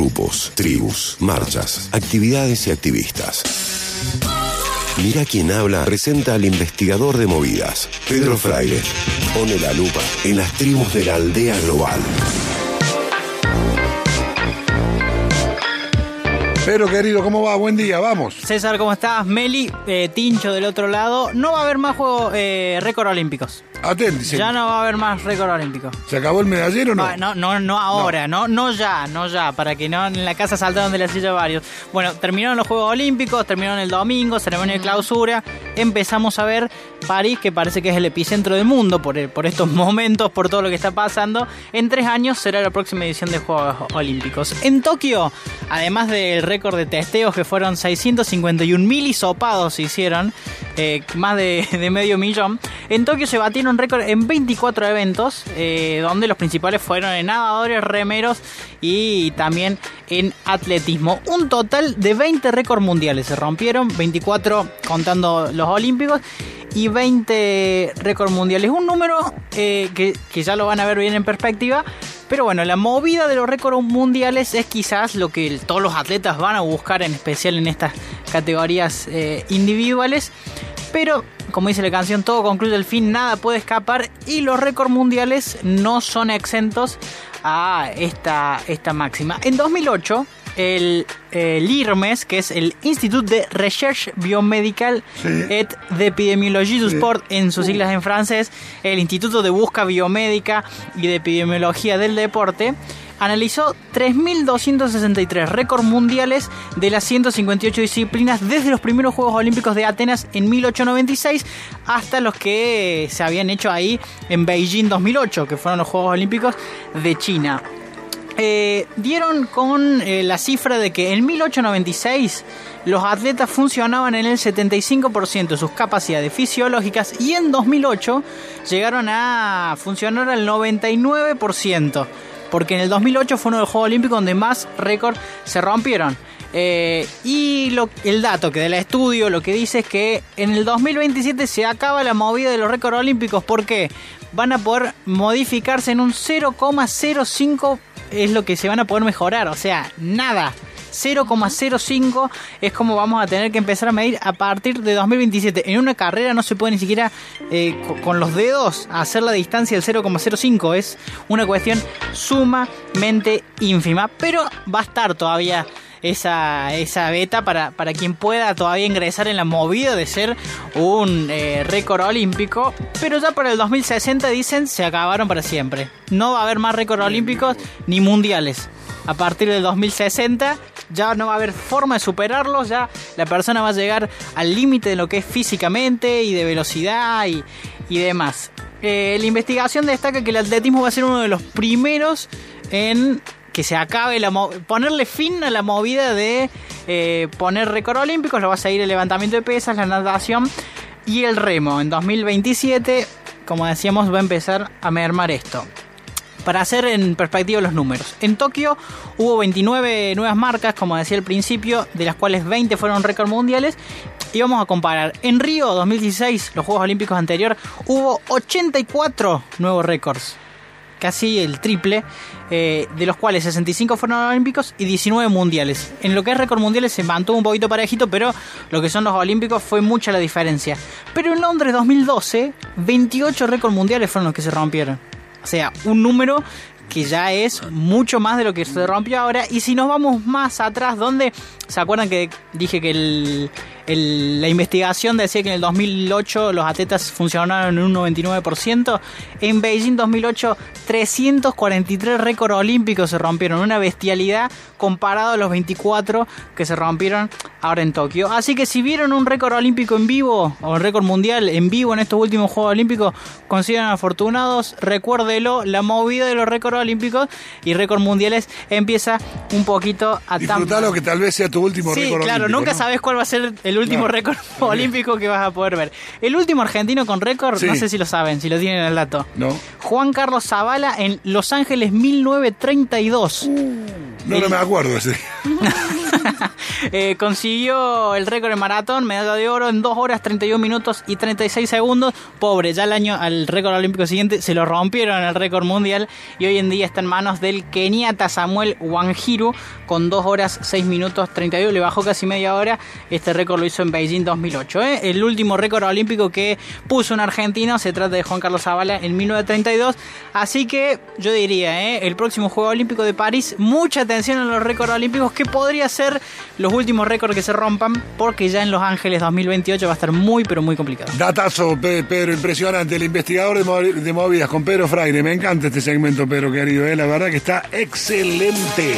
grupos, tribus, marchas, actividades y activistas. Mira quién habla presenta al investigador de movidas, Pedro Fraile. Pone la lupa en las tribus de la aldea global. Pero querido, ¿cómo va? Buen día, vamos. César, ¿cómo estás? Meli, eh, Tincho del otro lado. No va a haber más juegos eh, récord olímpicos. Aténdice. Ya no va a haber más récord olímpico. ¿Se acabó el medallero o no? Ah, no, no, no ahora, no. no, ya, no ya, para que no en la casa saltaron de la silla varios. Bueno, terminaron los Juegos Olímpicos, terminaron el domingo, ceremonia de clausura. Empezamos a ver París, que parece que es el epicentro del mundo por, por estos momentos, por todo lo que está pasando. En tres años será la próxima edición de Juegos Olímpicos. En Tokio, además del récord de testeos que fueron 651 mil hisopados se hicieron, eh, más de, medio millón, en Tokio se batieron récord en 24 eventos, eh, donde los principales fueron en nadadores, remeros y también en atletismo. Un total de 20 récords mundiales se rompieron, 24 contando los olímpicos y 20 récords mundiales. Un número eh, que, que ya lo van a ver bien en perspectiva. Pero bueno, la movida de los récords mundiales es quizás lo que todos los atletas van a buscar, en especial en estas categorías individuales. Pero, como dice la canción, todo concluye el fin, nada puede escapar y los récords mundiales no son exentos a esta, esta máxima. En 2008, el, el, IRMES, que es el Institut de Recherche Biomédical Sí. et d'Epidemiologie du Sí. Sport, en sus siglas en francés, el Instituto de Busca Biomédica y de Epidemiología del Deporte, analizó 3.263 récords mundiales de las 158 disciplinas desde los primeros Juegos Olímpicos de Atenas en 1896 hasta los que se habían hecho ahí en Beijing 2008, que fueron los Juegos Olímpicos de China. Eh, dieron con eh, la cifra de que en 1896 los atletas funcionaban en el 75% de sus capacidades fisiológicas y en 2008 llegaron a funcionar al 99%, porque en el 2008 fue uno de los Juegos Olímpicos donde más récords se rompieron. Eh, y el dato que del estudio lo que dice es que en el 2027 se acaba la movida de los récords olímpicos. ¿Por qué? Van a poder modificarse en un 0,05 es lo que se van a poder mejorar. O sea, nada. 0,05 es como vamos a tener que empezar a medir a partir de 2027. En una carrera no se puede ni siquiera eh, co- con los dedos hacer la distancia del 0,05. Es una cuestión sumamente ínfima. Pero va a estar todavía esa, esa beta para, para quien pueda todavía ingresar en la movida de ser un eh, récord olímpico. Pero ya para el 2060 dicen se acabaron para siempre. No va a haber más récords olímpicos ni mundiales. A partir del 2060 ya no va a haber forma de superarlos, ya la persona va a llegar al límite de lo que es físicamente y de velocidad y, y demás. Eh, la investigación destaca que el atletismo va a ser uno de los primeros en que se acabe la ponerle fin a la movida de eh, poner récord olímpicos, lo va a seguir el levantamiento de pesas, la natación y el remo. En 2027, como decíamos, va a empezar a mermar esto. Para hacer en perspectiva los números. En Tokio hubo 29 nuevas marcas, como decía al principio, de las cuales 20 fueron récord mundiales. Y vamos a comparar. En Río 2016, los Juegos Olímpicos anterior, hubo 84 nuevos récords. Casi el triple, eh, de los cuales 65 fueron olímpicos y 19 mundiales. En lo que es récord mundiales se mantuvo un poquito parejito, pero lo que son los olímpicos fue mucha la diferencia. Pero en Londres 2012, 28 récords mundiales fueron los que se rompieron. O sea, un número que ya es mucho más de lo que se rompió ahora. Y si nos vamos más atrás, donde se acuerdan que dije que el, el- la investigación decía que en el 2008 los atletas funcionaron en un 99%? En Beijing 2008, 343 récords olímpicos se rompieron. Una bestialidad comparado a los 24 que se rompieron ahora en Tokio. Así que si vieron un récord olímpico en vivo o un récord mundial en vivo en estos últimos Juegos Olímpicos, consideran afortunados. Recuérdelo, la movida de los récords olímpicos y récords mundiales empieza un poquito a Disfrutalo que tal vez sea tu último Sí, récord claro, olímpico, nunca ¿no? sabes cuál va a ser el último récord olímpico que vas a poder ver. El último argentino con récord, Sí. no sé si lo saben, si lo tienen el dato. No, Juan Carlos Zavala en Los Ángeles 1932. no, no me acuerdo ese. Eh, consiguió el récord en maratón, medalla de oro en 2 horas 31 minutos y 36 segundos. Pobre, ya el año al récord olímpico siguiente se lo rompieron el récord mundial y hoy en día está en manos del keniata Samuel Wanjiru con 2 horas 6 minutos 32. Le bajó casi media hora. Este récord lo hizo en Beijing 2008. ¿eh? El último récord olímpico que puso un argentino se trata de Juan Carlos Zavala en 1932. Así que yo diría, ¿eh? el próximo Juego Olímpico de París, mucha atención a los récords olímpicos que podría ser los últimos récords que se rompan porque ya en Los Ángeles 2028 va a estar muy pero muy complicado. Datazo, Pe- Pedro, impresionante. El investigador de, movi- de movidas con Pedro Fraire. Me encanta este segmento, Pedro, querido. ¿eh? La verdad que está excelente.